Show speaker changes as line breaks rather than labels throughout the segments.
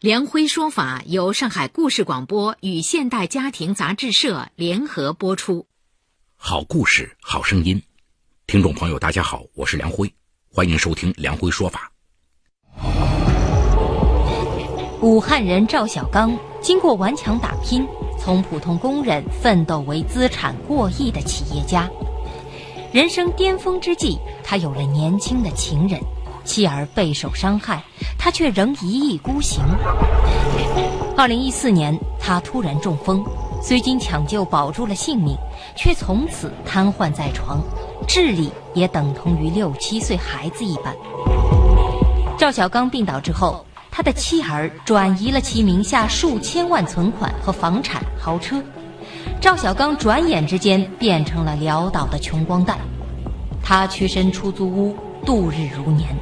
梁辉说法由上海故事广播与现代家庭杂志社联合播出。
好故事，好声音，听众朋友，大家好，我是梁辉，欢迎收听梁辉说法。
武汉人赵小刚经过顽强打拼，从普通工人奋斗为资产过亿的企业家。人生巅峰之际，他有了年轻的情人。妻儿备受伤害，他却仍一意孤行。二零一四年，他突然中风，虽经抢救保住了性命，却从此瘫痪在床，智力也等同于六七岁孩子一般。赵小刚病倒之后，他的妻儿转移了其名下数千万存款和房产、豪车，赵小刚转眼之间变成了潦倒的穷光蛋。他屈身出租屋，度日如年。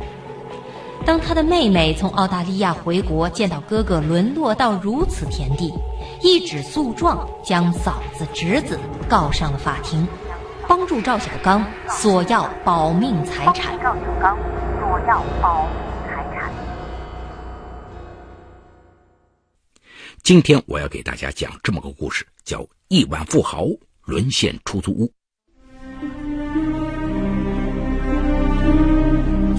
当他的妹妹从澳大利亚回国，见到哥哥沦落到如此田地，一纸诉状将嫂子、侄子告上了法庭，帮助赵小刚索要保命财产。赵小刚索要保命财产。
今天我要给大家讲这么个故事，叫《亿万富豪沦陷出租屋》。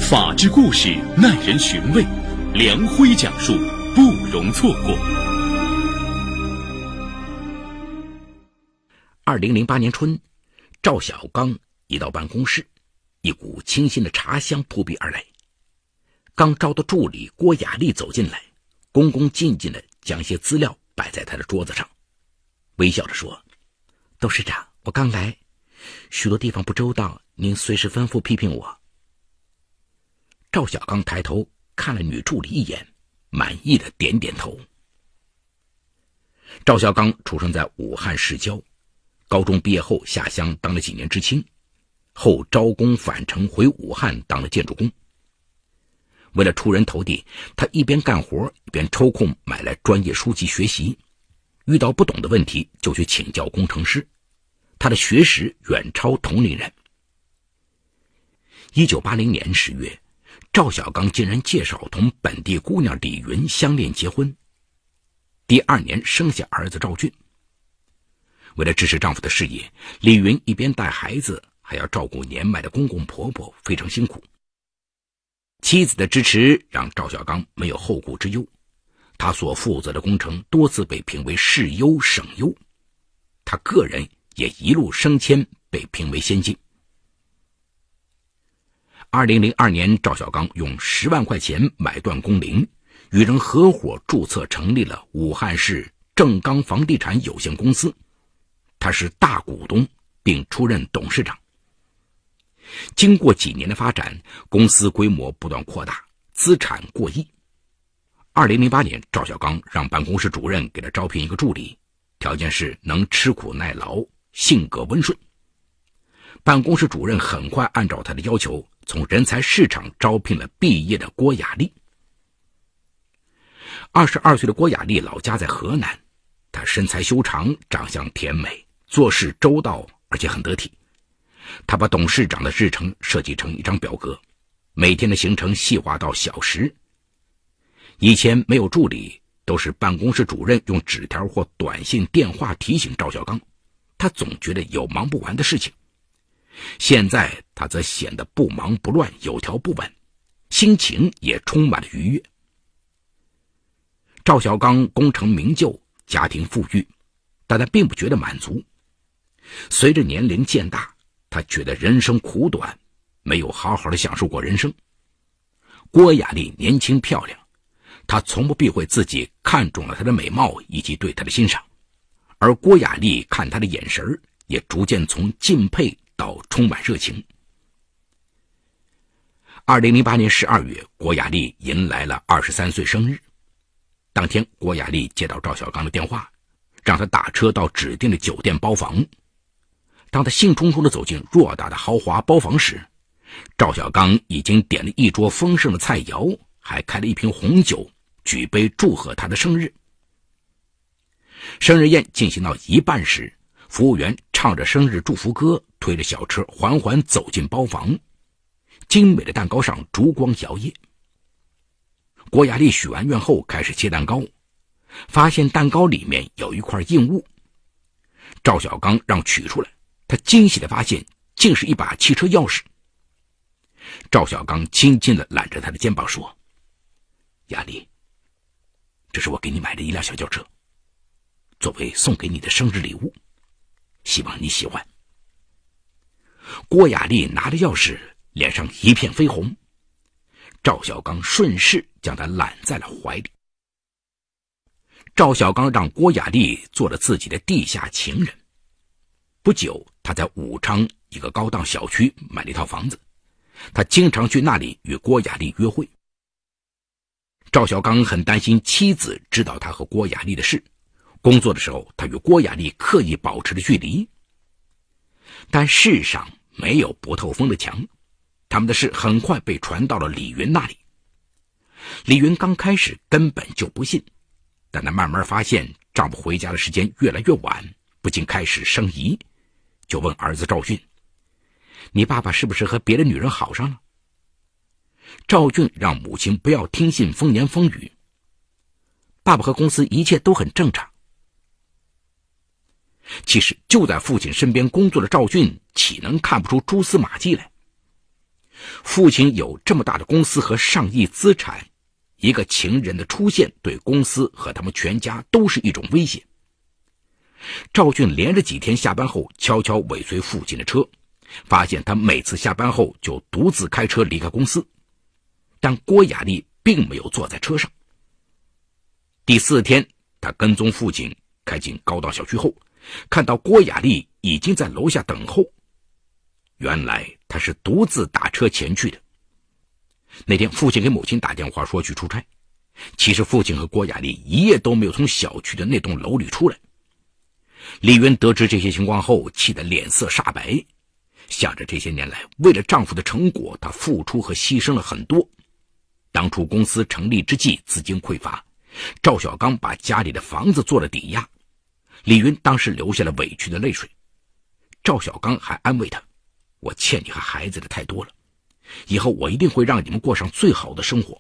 法治故事耐人寻味，梁辉讲述不容错过。
二零零八年春，赵小刚一到办公室，一股清新的茶香扑鼻而来。刚招的助理郭雅丽走进来，恭恭敬敬的将一些资料摆在他的桌子上，微笑着说：“董事长，我刚来，许多地方不周到，您随时吩咐批评我。”赵小刚抬头看了女助理一眼，满意的点点头。赵小刚出生在武汉市郊，高中毕业后下乡当了几年知青，后招工返程回武汉当了建筑工。为了出人头地，他一边干活一边抽空买来专业书籍学习，遇到不懂的问题就去请教工程师。他的学识远超同龄人。一九八零年十月。赵小刚竟然介绍同本地姑娘李云相恋结婚。第二年生下儿子赵俊。为了支持丈夫的事业，李云一边带孩子，还要照顾年迈的公公婆婆，非常辛苦。妻子的支持让赵小刚没有后顾之忧，他所负责的工程多次被评为市优、省优，他个人也一路升迁，被评为先进。二零零二年，赵小刚用十万块钱买断工龄，与人合伙注册成立了武汉市正刚房地产有限公司，他是大股东，并出任董事长。经过几年的发展，公司规模不断扩大，资产过亿。二零零八年，赵小刚让办公室主任给他招聘一个助理，条件是能吃苦耐劳，性格温顺。办公室主任很快按照他的要求。从人才市场招聘了毕业的郭雅丽。二十二岁的郭雅丽老家在河南，她身材修长，长相甜美，做事周到，而且很得体。她把董事长的日程设计成一张表格，每天的行程细化到小时。以前没有助理，都是办公室主任用纸条或短信、电话提醒赵小刚，他总觉得有忙不完的事情。现在他则显得不忙不乱、有条不紊，心情也充满了愉悦。赵小刚功成名就，家庭富裕，但他并不觉得满足。随着年龄渐大，他觉得人生苦短，没有好好的享受过人生。郭雅丽年轻漂亮，他从不避讳自己看中了她的美貌以及对她的欣赏，而郭雅丽看他的眼神也逐渐从敬佩。到充满热情。二零零八年十二月，郭雅丽迎来了二十三岁生日。当天，郭雅丽接到赵小刚的电话，让他打车到指定的酒店包房。当他兴冲冲地走进偌大的豪华包房时，赵小刚已经点了一桌丰盛的菜肴，还开了一瓶红酒，举杯祝贺他的生日。生日宴进行到一半时，服务员唱着生日祝福歌，推着小车缓缓走进包房。精美的蛋糕上烛光摇曳。郭雅丽许完愿后，开始切蛋糕，发现蛋糕里面有一块硬物。赵小刚让取出来，他惊喜的发现，竟是一把汽车钥匙。赵小刚轻轻的揽着他的肩膀说：“雅丽，这是我给你买的一辆小轿车，作为送给你的生日礼物，希望你喜欢。”郭雅丽拿着钥匙，脸上一片绯红。赵小刚顺势将她揽在了怀里。赵小刚让郭雅丽做了自己的地下情人。不久，他在武昌一个高档小区买了一套房子。他经常去那里与郭雅丽约会。赵小刚很担心妻子知道他和郭雅丽的事，工作的时候他与郭雅丽刻意保持着距离。但世上没有不透风的墙，他们的事很快被传到了李云那里。李云刚开始根本就不信，但他慢慢发现丈夫回家的时间越来越晚，不禁开始生疑，就问儿子赵俊。你爸爸是不是和别的女人好上了？赵俊让母亲不要听信风言风语。爸爸和公司一切都很正常。其实就在父亲身边工作的赵俊，岂能看不出蛛丝马迹来？父亲有这么大的公司和上亿资产，一个情人的出现对公司和他们全家都是一种威胁。赵俊连着几天下班后，悄悄尾随父亲的车。发现他每次下班后就独自开车离开公司，但郭雅丽并没有坐在车上。第四天，他跟踪父亲开进高档小区后，看到郭雅丽已经在楼下等候。原来她是独自打车前去的。那天，父亲给母亲打电话说去出差，其实父亲和郭雅丽一夜都没有从小区的那栋楼里出来。李云得知这些情况后，气得脸色煞白。想着这些年来为了丈夫的成果，她付出和牺牲了很多。当初公司成立之际，资金匮乏，赵小刚把家里的房子做了抵押。李云当时流下了委屈的泪水。赵小刚还安慰他：“我欠你和孩子的太多了，以后我一定会让你们过上最好的生活。”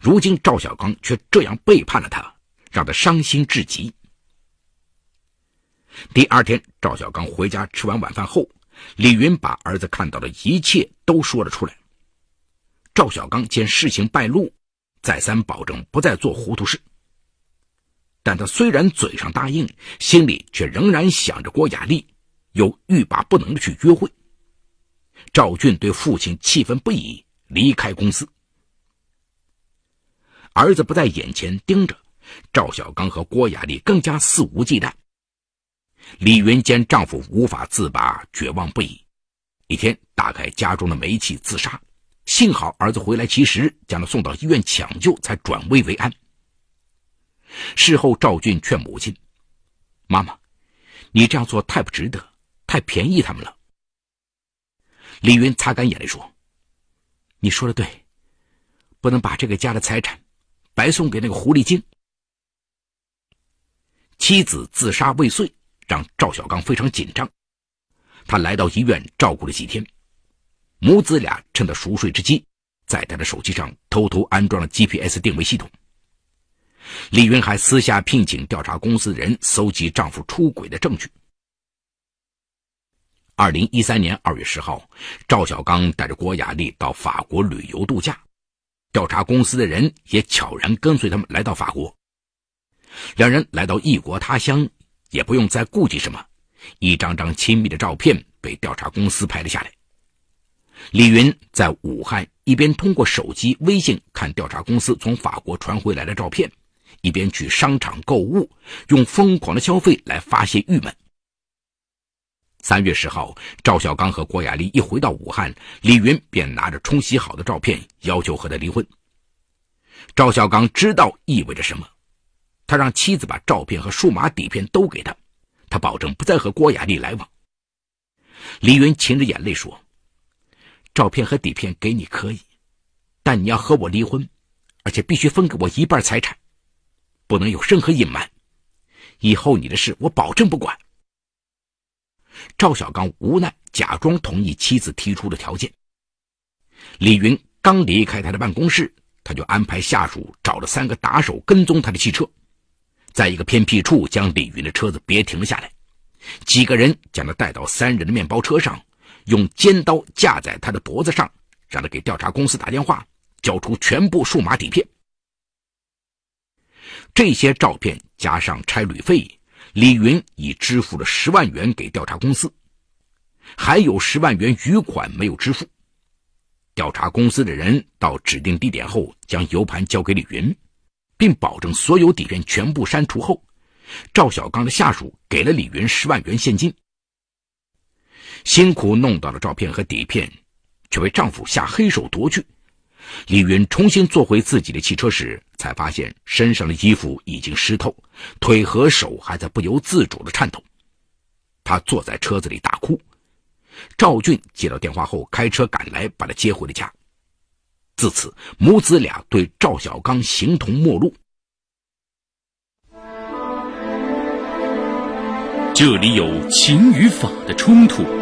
如今赵小刚却这样背叛了他，让他伤心至极。第二天，赵小刚回家吃完晚饭后，李云把儿子看到的一切都说了出来。赵小刚见事情败露，再三保证不再做糊涂事。但他虽然嘴上答应，心里却仍然想着郭雅丽，又欲罢不能的去约会。赵俊对父亲气愤不已，离开公司。儿子不在眼前盯着，赵小刚和郭雅丽更加肆无忌惮。李云见丈夫无法自拔，绝望不已。一天，打开家中的煤气自杀。幸好儿子回来及时，将他送到医院抢救，才转危为安。事后，赵俊劝母亲：“妈妈，你这样做太不值得，太便宜他们了。”李云擦干眼泪说：“你说的对，不能把这个家的财产白送给那个狐狸精。”妻子自杀未遂。让赵小刚非常紧张，他来到医院照顾了几天，母子俩趁他熟睡之机，在他的手机上偷偷安装了 GPS 定位系统。李云还私下聘请调查公司的人搜集丈夫出轨的证据。二零一三年二月十号，赵小刚带着郭雅丽到法国旅游度假，调查公司的人也悄然跟随他们来到法国。两人来到异国他乡。也不用再顾忌什么，一张张亲密的照片被调查公司拍了下来。李云在武汉一边通过手机微信看调查公司从法国传回来的照片，一边去商场购物，用疯狂的消费来发泄郁闷。三月十号，赵小刚和郭雅丽一回到武汉，李云便拿着冲洗好的照片要求和他离婚。赵小刚知道意味着什么。他让妻子把照片和数码底片都给他，他保证不再和郭雅丽来往。李云噙着眼泪说：“照片和底片给你可以，但你要和我离婚，而且必须分给我一半财产，不能有任何隐瞒。以后你的事我保证不管。”赵小刚无奈，假装同意妻子提出的条件。李云刚离开他的办公室，他就安排下属找了三个打手跟踪他的汽车，在一个偏僻处将李云的车子别停了下来。几个人将他带到三人的面包车上，用尖刀架在他的脖子上，让他给调查公司打电话，交出全部数码底片。这些照片加上差旅费。李云已支付了十万元给调查公司，还有十万元余款没有支付。调查公司的人到指定地点后，将 U 盘交给李云，并保证所有底片全部删除后，赵小刚的下属给了李云十万元现金。辛苦弄到了照片和底片，却被丈夫下黑手夺去。李云重新坐回自己的汽车时，才发现身上的衣服已经湿透，腿和手还在不由自主的颤抖。他坐在车子里大哭。赵俊接到电话后，开车赶来把他接回了家。自此，母子俩对赵小刚形同陌路。
这里有情与法的冲突。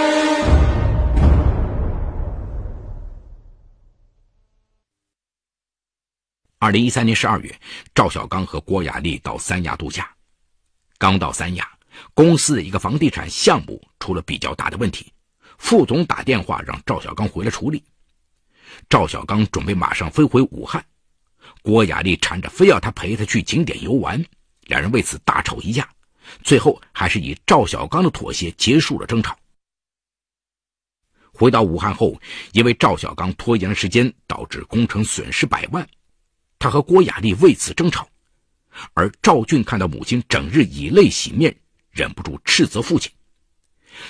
二零一三年十二月，赵小刚和郭雅丽到三亚度假。刚到三亚，公司的一个房地产项目出了比较大的问题，副总打电话让赵小刚回来处理。赵小刚准备马上飞回武汉，郭雅丽缠着非要他陪她去景点游玩，两人为此大吵一架，最后还是以赵小刚的妥协结束了争吵。回到武汉后，因为赵小刚拖延了时间，导致工程损失百万。他和郭雅丽为此争吵，而赵俊看到母亲整日以泪洗面，忍不住斥责父亲。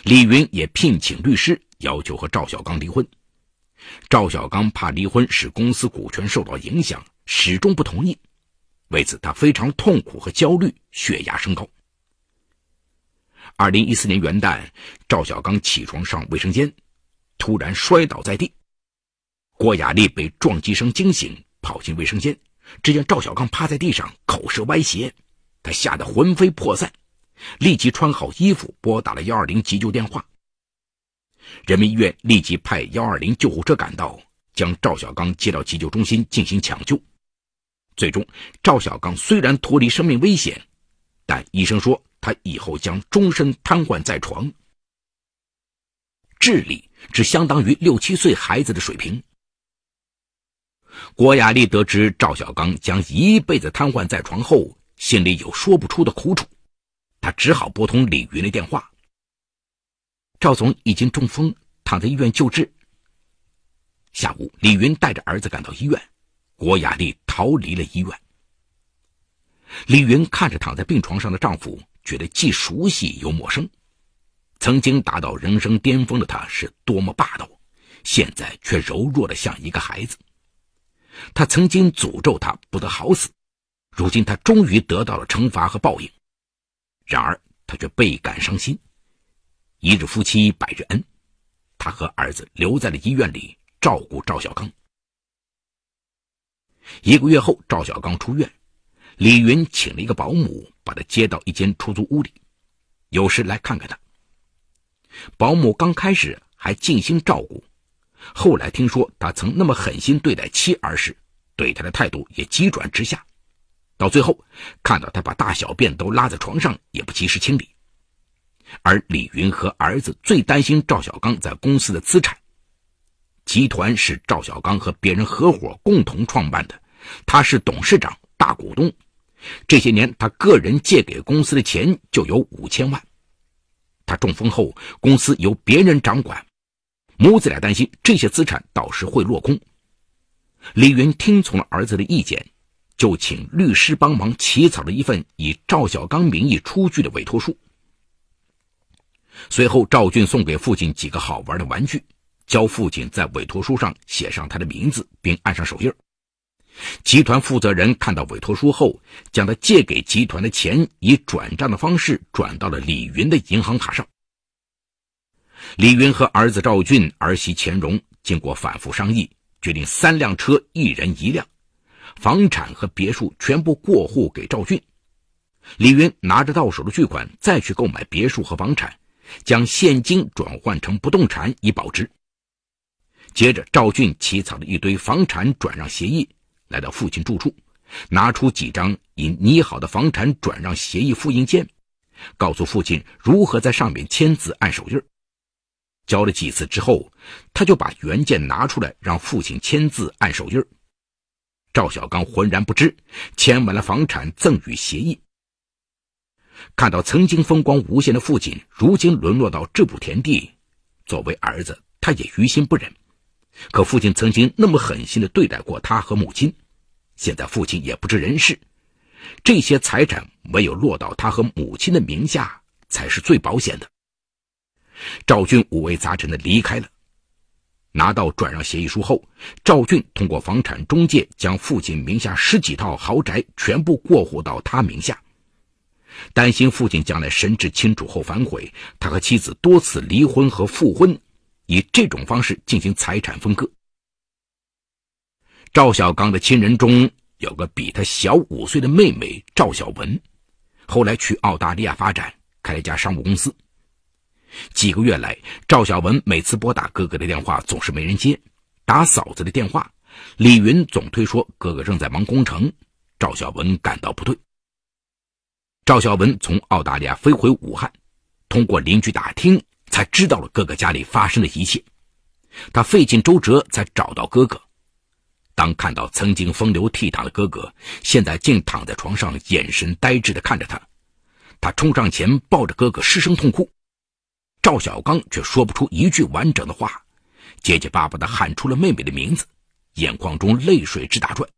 李云也聘请律师，要求和赵小刚离婚。赵小刚怕离婚使公司股权受到影响，始终不同意。为此，他非常痛苦和焦虑，血压升高。二零一四年元旦，赵小刚起床上卫生间，突然摔倒在地。郭雅丽被撞击声惊醒。跑进卫生间，只见赵小刚趴在地上，口舌歪斜，他吓得魂飞魄散，立即穿好衣服，拨打了幺二零急救电话。人民医院立即派幺二零救护车赶到，将赵小刚接到急救中心进行抢救。最终，赵小刚虽然脱离生命危险，但医生说他以后将终身瘫痪在床，智力只相当于六七岁孩子的水平。郭雅丽得知赵小刚将一辈子瘫痪在床后，心里有说不出的苦楚，她只好拨通李云的电话。赵总已经中风，躺在医院救治。下午，李云带着儿子赶到医院，郭雅丽逃离了医院。李云看着躺在病床上的丈夫，觉得既熟悉又陌生。曾经达到人生巅峰的他是多么霸道，现在却柔弱的像一个孩子。他曾经诅咒他不得好死，如今他终于得到了惩罚和报应。然而他却倍感伤心。一日夫妻百日恩，他和儿子留在了医院里照顾赵小刚。一个月后，赵小刚出院，李云请了一个保姆把他接到一间出租屋里，有时来看看他。保姆刚开始还尽心照顾。后来听说他曾那么狠心对待妻儿时，对他的态度也急转直下。到最后，看到他把大小便都拉在床上，也不及时清理。而李云和儿子最担心赵小刚在公司的资产。集团是赵小刚和别人合伙共同创办的，他是董事长、大股东。这些年，他个人借给公司的钱就有五千万。他中风后，公司由别人掌管，母子俩担心这些资产到时会落空。李云听从了儿子的意见，就请律师帮忙起草了一份以赵小刚名义出具的委托书。随后，赵俊送给父亲几个好玩的玩具，教父亲在委托书上写上他的名字，并按上手印。集团负责人看到委托书后，将他借给集团的钱以转账的方式转到了李云的银行卡上。李云和儿子赵俊、儿媳钱荣经过反复商议，决定三辆车一人一辆，房产和别墅全部过户给赵俊。李云拿着到手的巨款再去购买别墅和房产，将现金转换成不动产以保值。接着，赵俊起草了一堆房产转让协议。来到父亲住处，拿出几张已拟好的房产转让协议复印件，告诉父亲如何在上面签字按手印。交了几次之后，他就把原件拿出来让父亲签字按手印。赵小刚浑然不知，签完了房产赠与协议。看到曾经风光无限的父亲如今沦落到这步田地，作为儿子，他也于心不忍。可父亲曾经那么狠心的对待过他和母亲，现在父亲也不知人事，这些财产唯有落到他和母亲的名下才是最保险的。赵俊五味杂陈的离开了。拿到转让协议书后，赵俊通过房产中介将父亲名下十几套豪宅全部过户到他名下。担心父亲将来神志清楚后反悔，他和妻子多次离婚和复婚。以这种方式进行财产分割。赵小刚的亲人中有个比他小五岁的妹妹赵小文，后来去澳大利亚发展，开了一家商务公司。几个月来，赵小文每次拨打哥哥的电话总是没人接，打嫂子的电话，李云总推说哥哥正在忙工程。赵小文感到不对。赵小文从澳大利亚飞回武汉，通过邻居打听。才知道了哥哥家里发生的一切，他费尽周折才找到哥哥。当看到曾经风流倜傥的哥哥，现在竟躺在床上，眼神呆滞地看着他，他冲上前抱着哥哥失声痛哭。赵小刚却说不出一句完整的话，结结巴巴地喊出了妹妹的名字，眼眶中泪水直打转。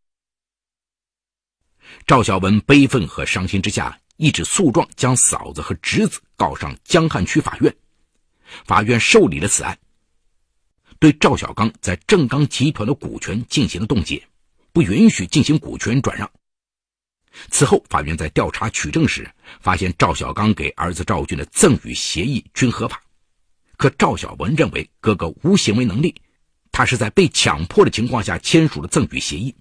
赵小文悲愤和伤心之下，一纸诉状将嫂子和侄子告上江汉区法院。法院受理了此案，对赵小刚在正刚集团的股权进行了冻结，不允许进行股权转让。此后，法院在调查取证时，发现赵小刚给儿子赵俊的赠与协议均合法，可赵小文认为哥哥无行为能力，他是在被强迫的情况下签署了赠与协议。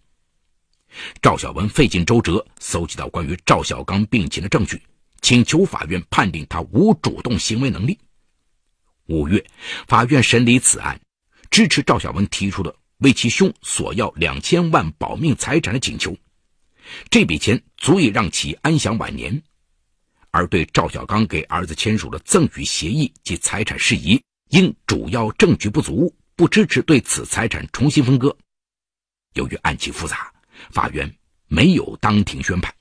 赵小文费尽周折搜集到关于赵小刚病情的证据，请求法院判定他无主动行为能力。五月，法院审理此案，支持赵小文提出的为其兄索要两千万保命财产的请求。这笔钱足以让其安享晚年，而对赵小刚给儿子签署的赠与协议及财产事宜，因主要证据不足，不支持对此财产重新分割。由于案情复杂，法院没有当庭宣判。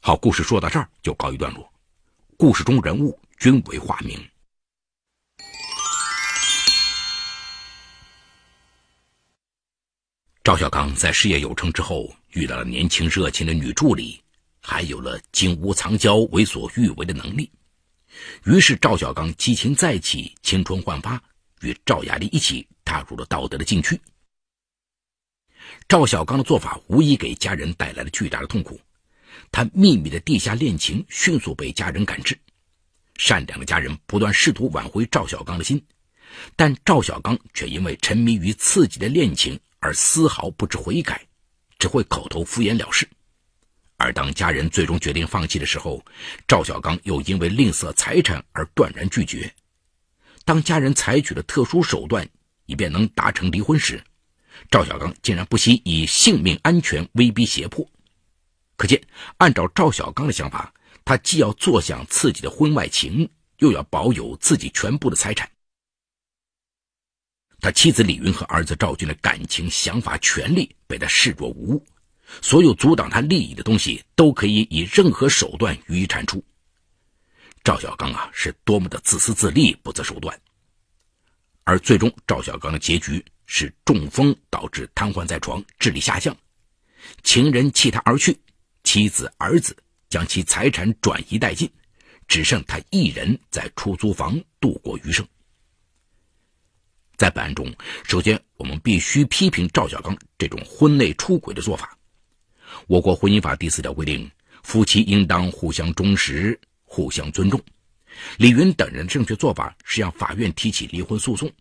好，故事说到这儿就告一段落。故事中人物。均为化名。赵小刚在事业有成之后，遇到了年轻热情的女助理，还有了金屋藏娇、为所欲为的能力。于是，赵小刚激情再起，青春焕发，与赵雅丽一起踏入了道德的禁区。赵小刚的做法无疑给家人带来了巨大的痛苦，他秘密的地下恋情迅速被家人感知。善良的家人不断试图挽回赵小刚的心，但赵小刚却因为沉迷于刺激的恋情而丝毫不知悔改，只会口头敷衍了事。而当家人最终决定放弃的时候，赵小刚又因为吝啬财产而断然拒绝。当家人采取了特殊手段以便能达成离婚时，赵小刚竟然不惜以性命安全威逼胁迫。可见，按照赵小刚的想法。他既要坐享自己的婚外情，又要保有自己全部的财产。他妻子李云和儿子赵军的感情、想法、权利被他视若无物，所有阻挡他利益的东西都可以以任何手段予以铲除。赵小刚啊是多么的自私自利、不择手段。而最终，赵小刚的结局是中风导致瘫痪在床，智力下降，情人弃他而去，妻子儿子将其财产转移殆尽，只剩他一人在出租房度过余生。在本案中，首先我们必须批评赵小刚这种婚内出轨的做法。我国婚姻法第四条规定，夫妻应当互相忠实、互相尊重。李云等人的正确做法是向法院提起离婚诉讼。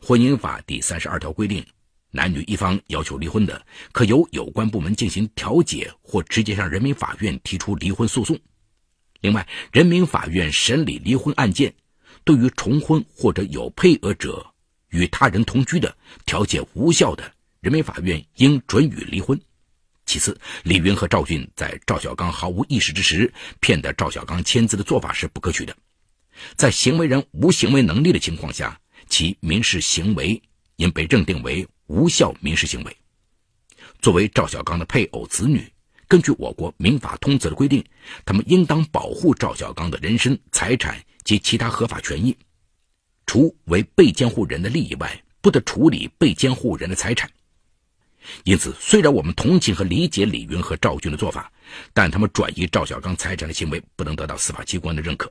婚姻法第三十二条规定，男女一方要求离婚的，可由有关部门进行调解或直接向人民法院提出离婚诉讼。另外，人民法院审理离婚案件，对于重婚或者有配偶者。与他人同居的调解无效的，人民法院应准予离婚。其次，李云和赵俊在赵小刚毫无意识之时骗得赵小刚签字的做法是不可取的。在行为人无行为能力的情况下，其民事行为应被认定为无效民事行为。作为赵小刚的配偶、子女，根据我国民法通则的规定，他们应当保护赵小刚的人身、财产及其他合法权益。除为被监护人的利益外，不得处理被监护人的财产。因此，虽然我们同情和理解李云和赵军的做法，但他们转移赵小刚财产的行为不能得到司法机关的认可。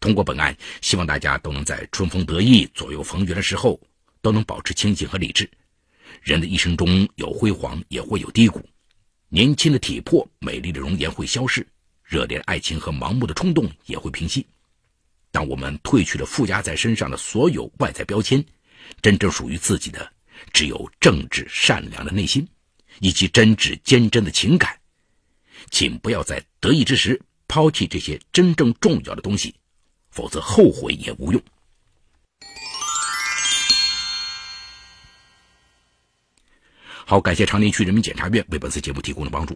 通过本案，希望大家都能在春风得意、左右逢源的时候，都能保持清醒和理智。人的一生中有辉煌，也会有低谷；年轻的体魄、美丽的容颜会消逝，热烈的爱情和盲目的冲动也会平息。让我们褪去了附加在身上的所有外在标签，真正属于自己的只有正直善良的内心，以及真挚坚贞的情感。请不要在得意之时抛弃这些真正重要的东西，否则后悔也无用。好，感谢长宁区人民检察院为本次节目提供的帮助。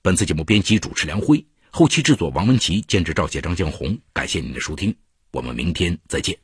本次节目编辑主持梁辉，后期制作王文琪，监制赵杰、张江红。感谢您的收听。我们明天再见。